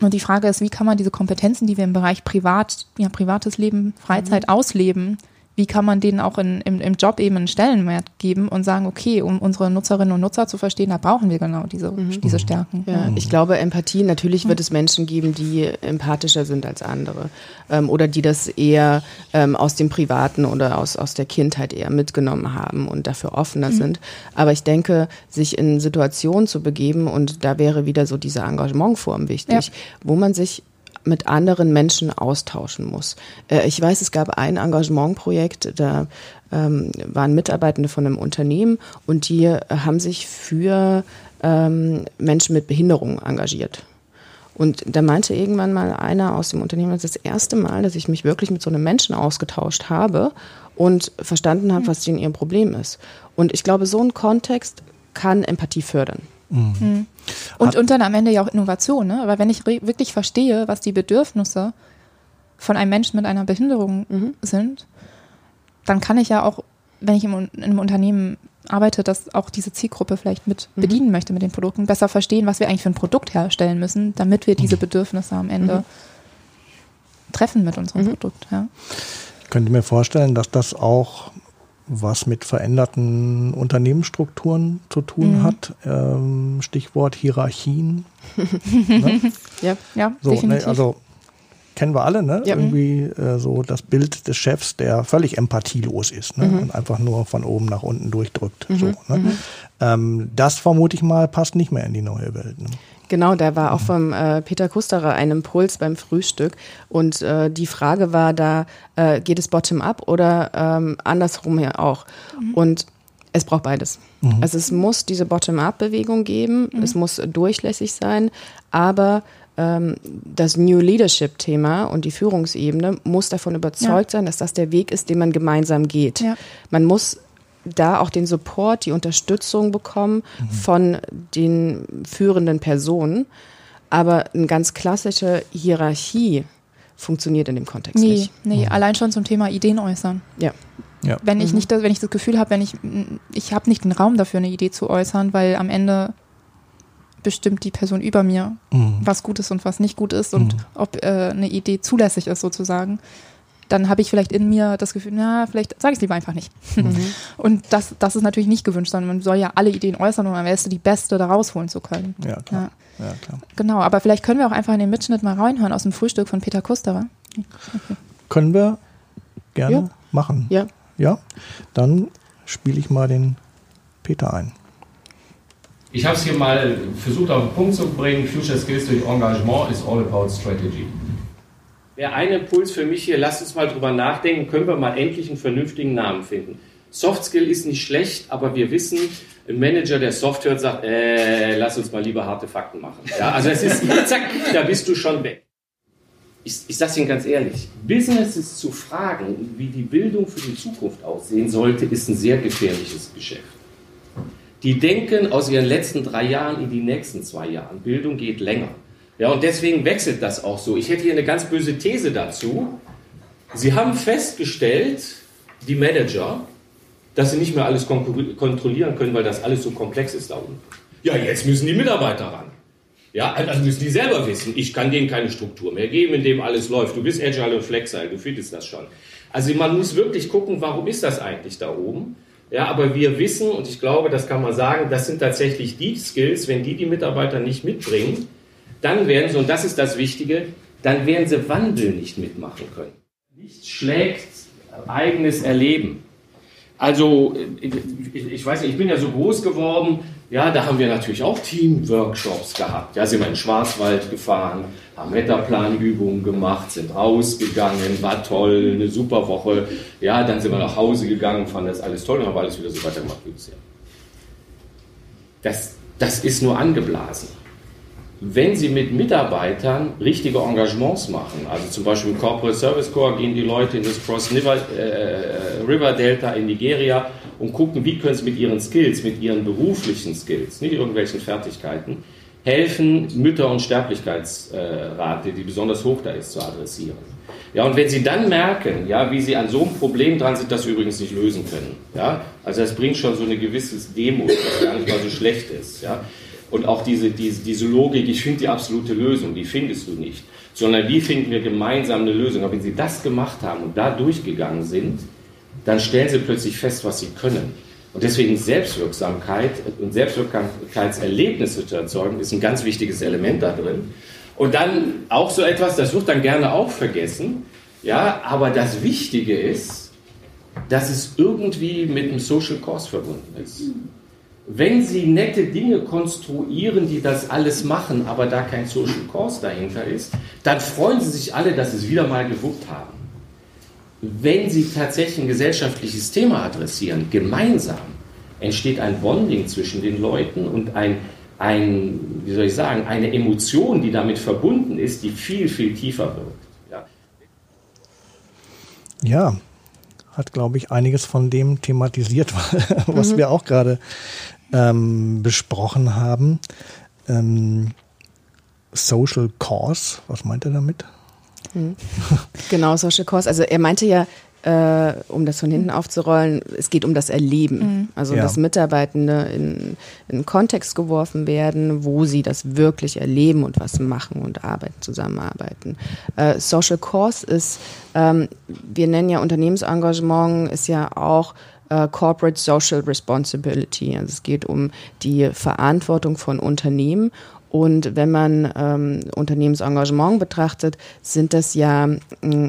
Und die Frage ist, wie kann man diese Kompetenzen, die wir im Bereich Privat, ja, privates Leben, Freizeit mhm. ausleben, wie kann man denen auch in, im, im Job eben einen Stellenwert geben und sagen, okay, um unsere Nutzerinnen und Nutzer zu verstehen, da brauchen wir genau diese, mhm. diese Stärken.
Ja, ich glaube, Empathie, natürlich wird es Menschen geben, die empathischer sind als andere ähm, oder die das eher ähm, aus dem Privaten oder aus, aus der Kindheit eher mitgenommen haben und dafür offener mhm. sind. Aber ich denke, sich in Situationen zu begeben und da wäre wieder so diese Engagementform wichtig, ja. wo man sich mit anderen Menschen austauschen muss. Äh, ich weiß, es gab ein Engagementprojekt, da ähm, waren Mitarbeitende von einem Unternehmen und die äh, haben sich für ähm, Menschen mit Behinderung engagiert. Und da meinte irgendwann mal einer aus dem Unternehmen, das ist das erste Mal, dass ich mich wirklich mit so einem Menschen ausgetauscht habe und verstanden habe, was denn ihr Problem ist. Und ich glaube, so ein Kontext kann Empathie fördern. Mhm.
mhm. Und, und dann am Ende ja auch Innovation, ne? Aber wenn ich wirklich verstehe, was die Bedürfnisse von einem Menschen mit einer Behinderung mhm. sind, dann kann ich ja auch, wenn ich in einem Unternehmen arbeite, das auch diese Zielgruppe vielleicht mit mhm. bedienen möchte mit den Produkten, besser verstehen, was wir eigentlich für ein Produkt herstellen müssen, damit wir diese mhm. Bedürfnisse am Ende mhm. treffen mit unserem Produkt. Ja.
Ich könnte mir vorstellen, dass das auch was mit veränderten Unternehmensstrukturen zu tun mhm. hat. Ähm, Stichwort Hierarchien.
ne? Ja, ja
so, ne, definitiv. Ne, also kennen wir alle, ne? Ja. Irgendwie äh, so das Bild des Chefs, der völlig empathielos ist ne? Mhm. und einfach nur von oben nach unten durchdrückt. Mhm. So, ne? Mhm. Ähm, das vermute ich mal passt nicht mehr in die neue Welt. Ne?
Genau, da war auch vom äh, Peter Kusterer ein Impuls beim Frühstück. Und äh, die Frage war da, äh, geht es bottom-up oder ähm, andersrum her auch? Mhm. Und es braucht beides. Mhm. Also es muss diese Bottom-up-Bewegung geben, mhm. es muss durchlässig sein, aber ähm, das New Leadership-Thema und die Führungsebene muss davon überzeugt ja. sein, dass das der Weg ist, den man gemeinsam geht. Ja. Man muss da auch den Support, die Unterstützung bekommen mhm. von den führenden Personen. Aber eine ganz klassische Hierarchie funktioniert in dem Kontext
nee,
nicht.
Nee, mhm. allein schon zum Thema Ideen äußern.
Ja.
ja. Wenn ich mhm. nicht, wenn ich das Gefühl habe, wenn ich, ich habe nicht den Raum dafür, eine Idee zu äußern, weil am Ende bestimmt die Person über mir, mhm. was gut ist und was nicht gut ist und mhm. ob äh, eine Idee zulässig ist sozusagen dann habe ich vielleicht in mir das Gefühl, na, vielleicht sage ich es lieber einfach nicht. Mhm. Und das, das ist natürlich nicht gewünscht, sondern man soll ja alle Ideen äußern, um am besten die beste da rausholen zu können.
Ja, klar. Ja. ja. klar.
Genau, aber vielleicht können wir auch einfach in den Mitschnitt mal reinhören aus dem Frühstück von Peter Kusterer.
Okay. Können wir gerne ja. machen.
Ja.
Ja, dann spiele ich mal den Peter ein.
Ich habe es hier mal versucht auf den Punkt zu bringen. Future Skills durch Engagement ist all about strategy wäre ein Impuls für mich hier, lasst uns mal drüber nachdenken, können wir mal endlich einen vernünftigen Namen finden. Soft Skill ist nicht schlecht, aber wir wissen, ein Manager, der Soft hört, sagt, äh, lass uns mal lieber harte Fakten machen. Ja, also es ist, zack, da bist du schon weg. Ich, ich sage Ihnen ganz ehrlich, Businesses zu fragen, wie die Bildung für die Zukunft aussehen sollte, ist ein sehr gefährliches Geschäft. Die denken aus ihren letzten drei Jahren in die nächsten zwei Jahre. Bildung geht länger. Ja, und deswegen wechselt das auch so. Ich hätte hier eine ganz böse These dazu. Sie haben festgestellt, die Manager, dass sie nicht mehr alles kontrollieren können, weil das alles so komplex ist da unten. Ja, jetzt müssen die Mitarbeiter ran. Ja, also müssen die selber wissen. Ich kann denen keine Struktur mehr geben, in dem alles läuft. Du bist agile und flexibel, du findest das schon. Also man muss wirklich gucken, warum ist das eigentlich da oben? Ja, aber wir wissen, und ich glaube, das kann man sagen, das sind tatsächlich die Skills, wenn die die Mitarbeiter nicht mitbringen, dann werden sie, und das ist das Wichtige, dann werden sie Wandel nicht mitmachen können. Nichts schlägt eigenes Erleben. Also, ich weiß nicht, ich bin ja so groß geworden, ja, da haben wir natürlich auch Teamworkshops gehabt. Ja, sind wir in den Schwarzwald gefahren, haben Wetterplanübungen gemacht, sind rausgegangen, war toll, eine super Woche. Ja, dann sind wir nach Hause gegangen, fanden das alles toll und haben alles wieder so weitergemacht wie bisher. Das, das ist nur angeblasen wenn Sie mit Mitarbeitern richtige Engagements machen, also zum Beispiel im Corporate Service Corps gehen die Leute in das Cross River, äh, River Delta in Nigeria und gucken, wie können sie mit ihren Skills, mit ihren beruflichen Skills, nicht irgendwelchen Fertigkeiten, helfen, Mütter- und Sterblichkeitsrate, die besonders hoch da ist, zu adressieren. Ja, und wenn Sie dann merken, ja, wie Sie an so einem Problem dran sind, das Sie übrigens nicht lösen können, ja, also das bringt schon so eine gewisse Demo, was gar nicht mal so schlecht ist, ja, und auch diese, diese, diese Logik, ich finde die absolute Lösung, die findest du nicht. Sondern wie finden wir gemeinsam eine Lösung? Aber wenn sie das gemacht haben und da durchgegangen sind, dann stellen sie plötzlich fest, was sie können. Und deswegen Selbstwirksamkeit und Selbstwirksamkeitserlebnisse zu erzeugen, ist ein ganz wichtiges Element da drin. Und dann auch so etwas, das wird dann gerne auch vergessen, ja, aber das Wichtige ist, dass es irgendwie mit einem Social Cause verbunden ist wenn Sie nette Dinge konstruieren, die das alles machen, aber da kein Social Cause dahinter ist, dann freuen Sie sich alle, dass Sie es wieder mal gewuppt haben. Wenn Sie tatsächlich ein gesellschaftliches Thema adressieren, gemeinsam, entsteht ein Bonding zwischen den Leuten und ein, ein, wie soll ich sagen, eine Emotion, die damit verbunden ist, die viel, viel tiefer wirkt. Ja,
ja hat, glaube ich, einiges von dem thematisiert, was mhm. wir auch gerade ähm, besprochen haben. Ähm, Social Cause, was meint er damit?
Hm. Genau, Social Cause. Also er meinte ja, äh, um das von hinten aufzurollen, es geht um das Erleben. Mhm. Also ja. dass Mitarbeitende in, in einen Kontext geworfen werden, wo sie das wirklich erleben und was machen und arbeiten, zusammenarbeiten. Äh, Social Cause ist, ähm, wir nennen ja Unternehmensengagement, ist ja auch äh, Corporate Social Responsibility. Also es geht um die Verantwortung von Unternehmen und wenn man ähm, Unternehmensengagement betrachtet, sind das ja mh,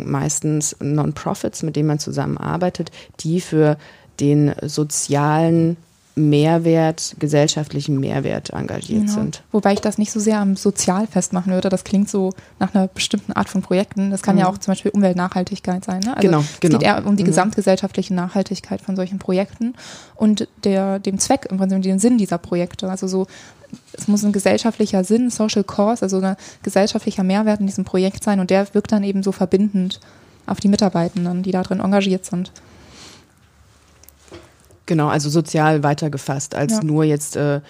meistens Non-Profits, mit denen man zusammenarbeitet, die für den sozialen Mehrwert, gesellschaftlichen Mehrwert engagiert genau. sind.
Wobei ich das nicht so sehr am Sozial festmachen würde. Das klingt so nach einer bestimmten Art von Projekten. Das kann mhm. ja auch zum Beispiel Umweltnachhaltigkeit sein. Ne?
Also genau,
es
genau.
geht eher um die mhm. gesamtgesellschaftliche Nachhaltigkeit von solchen Projekten und der, dem Zweck, im Prinzip den Sinn dieser Projekte. Also so, es muss ein gesellschaftlicher Sinn, Social Cause, also ein gesellschaftlicher Mehrwert in diesem Projekt sein und der wirkt dann eben so verbindend auf die Mitarbeitenden, die da drin engagiert sind.
Genau, also sozial weitergefasst, als ja. nur jetzt, äh,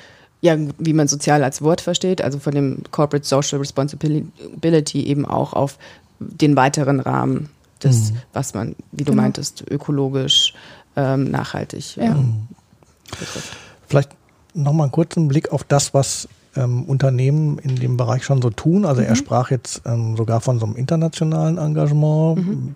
ja, wie man sozial als Wort versteht, also von dem Corporate Social Responsibility eben auch auf den weiteren Rahmen des, mhm. was man, wie du genau. meintest, ökologisch ähm, nachhaltig ja. ähm,
betrifft. Vielleicht nochmal einen kurzen Blick auf das, was ähm, Unternehmen in dem Bereich schon so tun. Also mhm. er sprach jetzt ähm, sogar von so einem internationalen Engagement. Mhm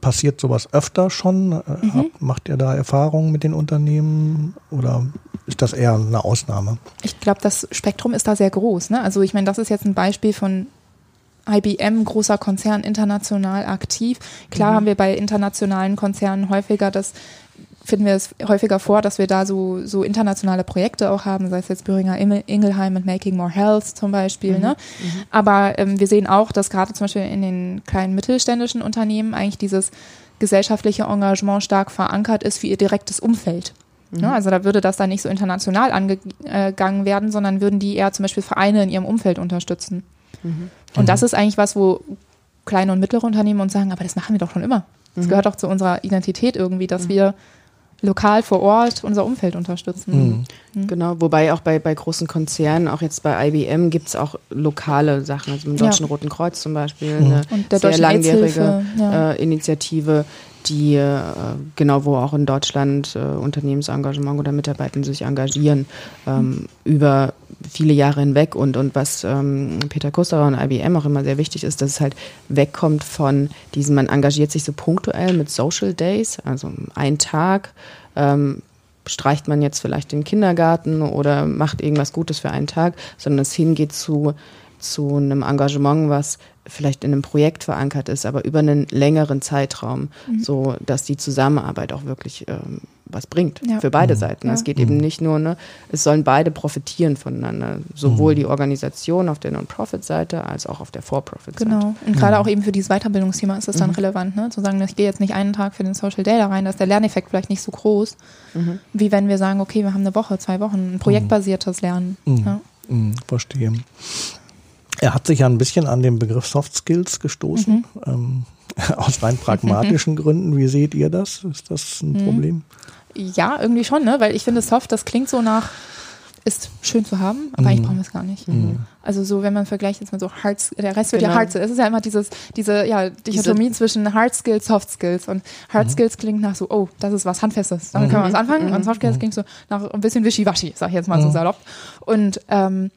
passiert sowas öfter schon? Äh, mhm. Macht ihr da Erfahrungen mit den Unternehmen oder ist das eher eine Ausnahme?
Ich glaube, das Spektrum ist da sehr groß. Ne? Also ich meine, das ist jetzt ein Beispiel von IBM, großer Konzern, international aktiv. Klar mhm. haben wir bei internationalen Konzernen häufiger das finden wir es häufiger vor, dass wir da so, so internationale Projekte auch haben, sei es jetzt Böhringer Ingelheim und Making More Health zum Beispiel. Mhm. Ne? Mhm. Aber ähm, wir sehen auch, dass gerade zum Beispiel in den kleinen mittelständischen Unternehmen eigentlich dieses gesellschaftliche Engagement stark verankert ist für ihr direktes Umfeld. Mhm. Ne? Also da würde das dann nicht so international angegangen werden, sondern würden die eher zum Beispiel Vereine in ihrem Umfeld unterstützen. Mhm. Und das ist eigentlich was, wo kleine und mittlere Unternehmen uns sagen, aber das machen wir doch schon immer. Das mhm. gehört doch zu unserer Identität irgendwie, dass mhm. wir lokal vor Ort unser Umfeld unterstützen.
Mhm. Genau, wobei auch bei, bei großen Konzernen, auch jetzt bei IBM, gibt es auch lokale Sachen, also im Deutschen ja. Roten Kreuz zum Beispiel, mhm. eine
Und der
sehr langjährige
ja.
äh, Initiative, die äh, genau, wo auch in Deutschland äh, Unternehmensengagement oder Mitarbeiter sich engagieren ähm, über viele Jahre hinweg. Und, und was ähm, Peter Kusterer und IBM auch immer sehr wichtig ist, dass es halt wegkommt von diesem, man engagiert sich so punktuell mit Social Days, also ein Tag, ähm, streicht man jetzt vielleicht den Kindergarten oder macht irgendwas Gutes für einen Tag, sondern es hingeht zu, zu einem Engagement, was vielleicht in einem Projekt verankert ist, aber über einen längeren Zeitraum, mhm. so dass die Zusammenarbeit auch wirklich ähm, was bringt ja. für beide mhm. Seiten. Ja. Es geht mhm. eben nicht nur, ne, es sollen beide profitieren voneinander, sowohl mhm. die Organisation auf der Non-Profit-Seite als auch auf der For-Profit-Seite.
Genau. Und gerade mhm. auch eben für dieses Weiterbildungsthema ist das dann mhm. relevant, ne? zu sagen, ich gehe jetzt nicht einen Tag für den Social Day da rein, da ist der Lerneffekt vielleicht nicht so groß, wie wenn wir sagen, okay, wir haben eine Woche, zwei Wochen, ein projektbasiertes Lernen. Ja.
verstehe. Er hat sich ja ein bisschen an den Begriff Soft Skills gestoßen, ähm, aus rein pragmatischen Gründen. Wie seht ihr das? Ist das ein Problem?
Ja, irgendwie schon, ne? Weil ich finde, soft, das klingt so nach, ist schön zu haben, aber mhm. eigentlich brauchen wir es gar nicht. Mhm. Also so, wenn man vergleicht jetzt mal so Hard, der Rest wird genau. ja Hard, es ist ja immer dieses, diese ja, Dichotomie diese zwischen Hard Skills, Soft Skills und Hard mhm. Skills klingt nach so, oh, das ist was Handfestes, damit können wir was anfangen und Soft Skills mhm. klingt so nach ein bisschen Wischiwaschi, sag ich jetzt mal so mhm. salopp. Und ähm,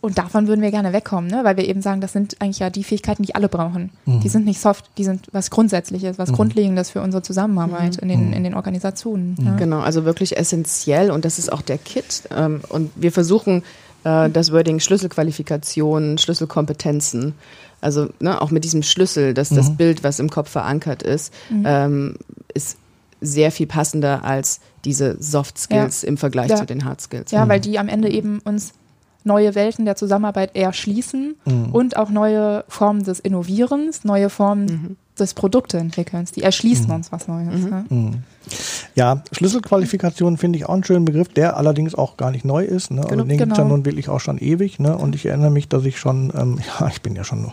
und davon würden wir gerne wegkommen, ne? weil wir eben sagen, das sind eigentlich ja die Fähigkeiten, die alle brauchen. Mhm. Die sind nicht soft, die sind was Grundsätzliches, was mhm. Grundlegendes für unsere Zusammenarbeit mhm. in, den, mhm. in den Organisationen.
Ja. Genau, also wirklich essentiell und das ist auch der Kit. Ähm, und wir versuchen äh, das Wording Schlüsselqualifikationen, Schlüsselkompetenzen, also ne, auch mit diesem Schlüssel, dass das mhm. Bild, was im Kopf verankert ist, mhm. ähm, ist sehr viel passender als diese Soft Skills ja. im Vergleich ja. zu den Hard Skills.
Ja, weil die am Ende eben uns neue Welten der Zusammenarbeit erschließen mhm. und auch neue Formen des Innovierens, neue Formen mhm. des Produkteentwickelns. Die erschließen mhm. uns was Neues.
Mhm. Ja. Mhm. ja, Schlüsselqualifikation finde ich auch einen schönen Begriff, der allerdings auch gar nicht neu ist. Ne? Also genau, den gibt es ja genau. nun wirklich auch schon ewig. Ne? Und ich erinnere mich, dass ich schon, ähm, ja, ich bin ja schon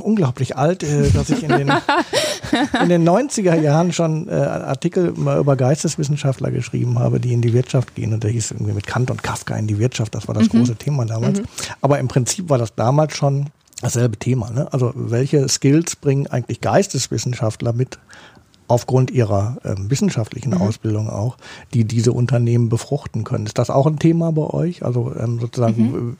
unglaublich alt, äh, dass ich in den, in den 90er Jahren schon äh, Artikel mal über Geisteswissenschaftler geschrieben habe, die in die Wirtschaft gehen. Und der hieß irgendwie mit Kant und Kafka in die Wirtschaft. Das war das mhm. große Thema damals. Mhm. Aber im Prinzip war das damals schon dasselbe Thema. Ne? Also welche Skills bringen eigentlich Geisteswissenschaftler mit aufgrund ihrer äh, wissenschaftlichen mhm. Ausbildung auch, die diese Unternehmen befruchten können. Ist das auch ein Thema bei euch? Also ähm, sozusagen, mhm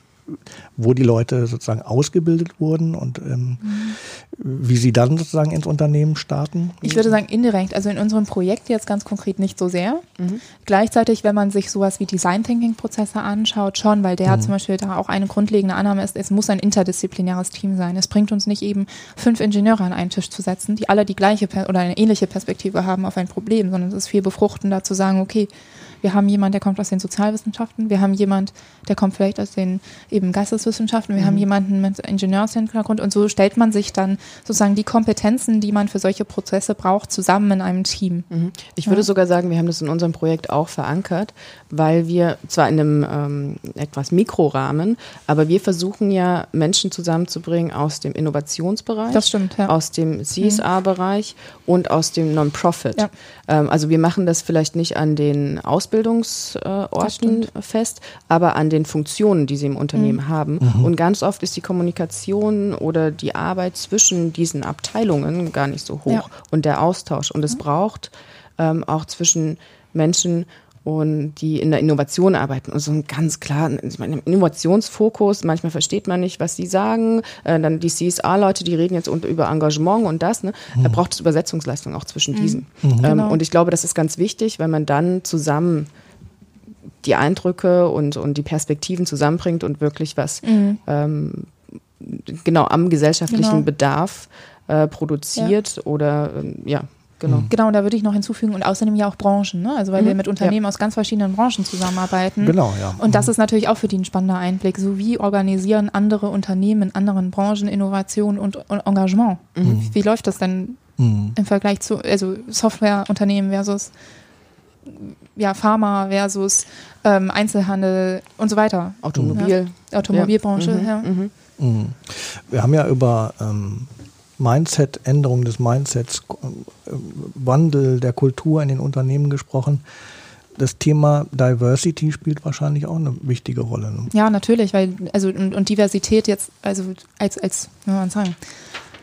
wo die Leute sozusagen ausgebildet wurden und ähm, mhm. wie sie dann sozusagen ins Unternehmen starten?
Ich würde sagen indirekt, also in unserem Projekt jetzt ganz konkret nicht so sehr. Mhm. Gleichzeitig, wenn man sich sowas wie Design Thinking Prozesse anschaut, schon, weil der mhm. zum Beispiel da auch eine grundlegende Annahme ist, es muss ein interdisziplinäres Team sein. Es bringt uns nicht eben fünf Ingenieure an einen Tisch zu setzen, die alle die gleiche oder eine ähnliche Perspektive haben auf ein Problem, sondern es ist viel befruchtender zu sagen, okay, wir haben jemanden, der kommt aus den Sozialwissenschaften, wir haben jemanden, der kommt vielleicht aus den eben Geisteswissenschaften, wir mhm. haben jemanden mit Ingenieurshintergrund und so stellt man sich dann sozusagen die Kompetenzen, die man für solche Prozesse braucht, zusammen in einem Team.
Mhm. Ich würde ja. sogar sagen, wir haben das in unserem Projekt auch verankert, weil wir zwar in einem ähm, etwas Mikrorahmen, aber wir versuchen ja Menschen zusammenzubringen aus dem Innovationsbereich,
stimmt, ja.
aus dem CSA-Bereich mhm. und aus dem Non-Profit. Ja. Ähm, also wir machen das vielleicht nicht an den Ausbildungsorten fest, aber an den Funktionen, die sie im Unternehmen mhm. haben. Mhm. Und ganz oft ist die Kommunikation oder die Arbeit zwischen diesen Abteilungen gar nicht so hoch ja. und der Austausch. Und es mhm. braucht ähm, auch zwischen Menschen und die in der Innovation arbeiten. Und so ein ganz klar, ich meine, Innovationsfokus, manchmal versteht man nicht, was sie sagen. Äh, dann die CSA-Leute, die reden jetzt über Engagement und das. Ne? Mhm. Da braucht es Übersetzungsleistung auch zwischen mhm. diesen. Mhm. Ähm, genau. Und ich glaube, das ist ganz wichtig, weil man dann zusammen die Eindrücke und, und die Perspektiven zusammenbringt und wirklich was mhm. ähm, genau am gesellschaftlichen genau. Bedarf äh, produziert ja. oder ähm, ja
Genau. Mhm. Genau, und da würde ich noch hinzufügen und außerdem ja auch Branchen, ne? also weil mhm. wir mit Unternehmen ja. aus ganz verschiedenen Branchen zusammenarbeiten.
Genau, ja.
Und das mhm. ist natürlich auch für die ein spannender Einblick. So wie organisieren andere Unternehmen in anderen Branchen Innovation und, und Engagement? Mhm. Wie, wie, läuft das denn mhm. im Vergleich zu also Softwareunternehmen versus ja, Pharma versus ähm, Einzelhandel und so weiter.
Automobil.
Ja. Automobilbranche, ja.
Mhm. Wir haben ja über ähm, Mindset, Änderung des Mindsets, äh, Wandel der Kultur in den Unternehmen gesprochen. Das Thema Diversity spielt wahrscheinlich auch eine wichtige Rolle. Ne?
Ja, natürlich, weil, also, und, und Diversität jetzt, also als, als, wie soll man sagen,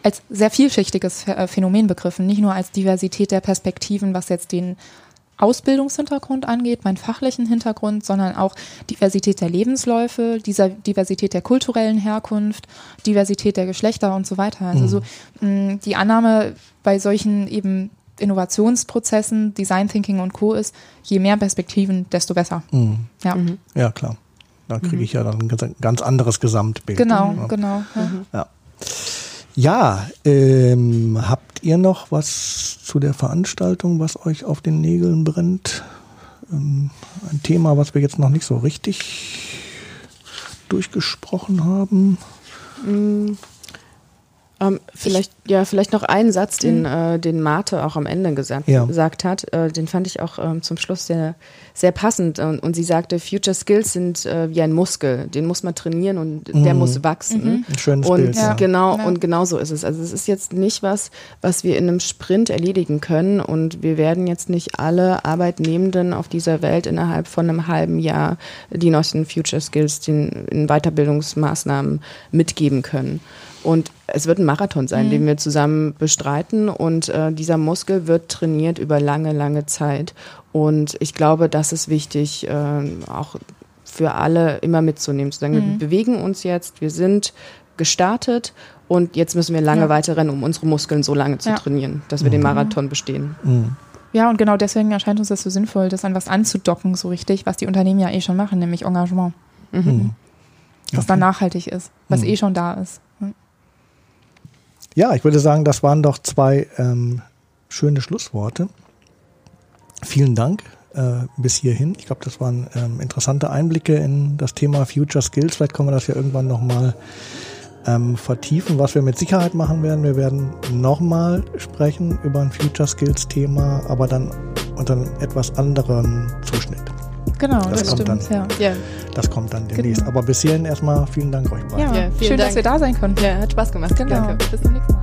als sehr vielschichtiges äh, Phänomen begriffen, nicht nur als Diversität der Perspektiven, was jetzt den Ausbildungshintergrund angeht, meinen fachlichen Hintergrund, sondern auch Diversität der Lebensläufe, dieser Diversität der kulturellen Herkunft, Diversität der Geschlechter und so weiter. Also mhm. so mh, die Annahme bei solchen eben Innovationsprozessen, Design Thinking und Co. ist, je mehr Perspektiven, desto besser.
Mhm. Ja. Mhm. ja, klar. Da kriege mhm. ich ja dann ein ganz anderes Gesamtbild.
Genau, ja. genau.
Ja. Ja. Ähm, habt ihr noch was zu der Veranstaltung, was euch auf den Nägeln brennt? Ähm, ein Thema, was wir jetzt noch nicht so richtig durchgesprochen haben?
Ähm, vielleicht, ja, vielleicht noch einen Satz, den, mhm. äh, den Marte auch am Ende gesagt, ja. gesagt hat. Äh, den fand ich auch ähm, zum Schluss sehr, sehr passend. Und, und sie sagte, Future Skills sind äh, wie ein Muskel. Den muss man trainieren und mhm. der muss wachsen. Mhm.
Ein schönes
und
Bild, ja.
genau, ja. und genau so ist es. Also es ist jetzt nicht was, was wir in einem Sprint erledigen können. Und wir werden jetzt nicht alle Arbeitnehmenden auf dieser Welt innerhalb von einem halben Jahr die neuesten Future Skills den, in Weiterbildungsmaßnahmen mitgeben können. Und es wird ein Marathon sein, mhm. den wir zusammen bestreiten. Und äh, dieser Muskel wird trainiert über lange, lange Zeit. Und ich glaube, das ist wichtig, äh, auch für alle immer mitzunehmen. Zu sagen, mhm. wir bewegen uns jetzt, wir sind gestartet und jetzt müssen wir lange ja. weiterrennen, um unsere Muskeln so lange zu ja. trainieren, dass wir mhm. den Marathon bestehen.
Mhm. Ja, und genau deswegen erscheint uns das so sinnvoll, das an was anzudocken, so richtig, was die Unternehmen ja eh schon machen, nämlich Engagement. Mhm. Was okay. dann nachhaltig ist, was mhm. eh schon da ist.
Ja, ich würde sagen, das waren doch zwei ähm, schöne Schlussworte. Vielen Dank äh, bis hierhin. Ich glaube, das waren ähm, interessante Einblicke in das Thema Future Skills. Vielleicht können wir das ja irgendwann nochmal ähm, vertiefen, was wir mit Sicherheit machen werden. Wir werden nochmal sprechen über ein Future Skills Thema, aber dann unter einem etwas anderen Zuschnitt.
Genau, das,
das
kommt
stimmt, dann, ja. Das kommt dann demnächst. Genau. Aber bis hierhin erstmal vielen Dank euch
beiden. Ja, ja schön, Dank. dass wir da sein konnten.
Ja, hat Spaß gemacht.
Genau. Danke. Bis zum nächsten Mal.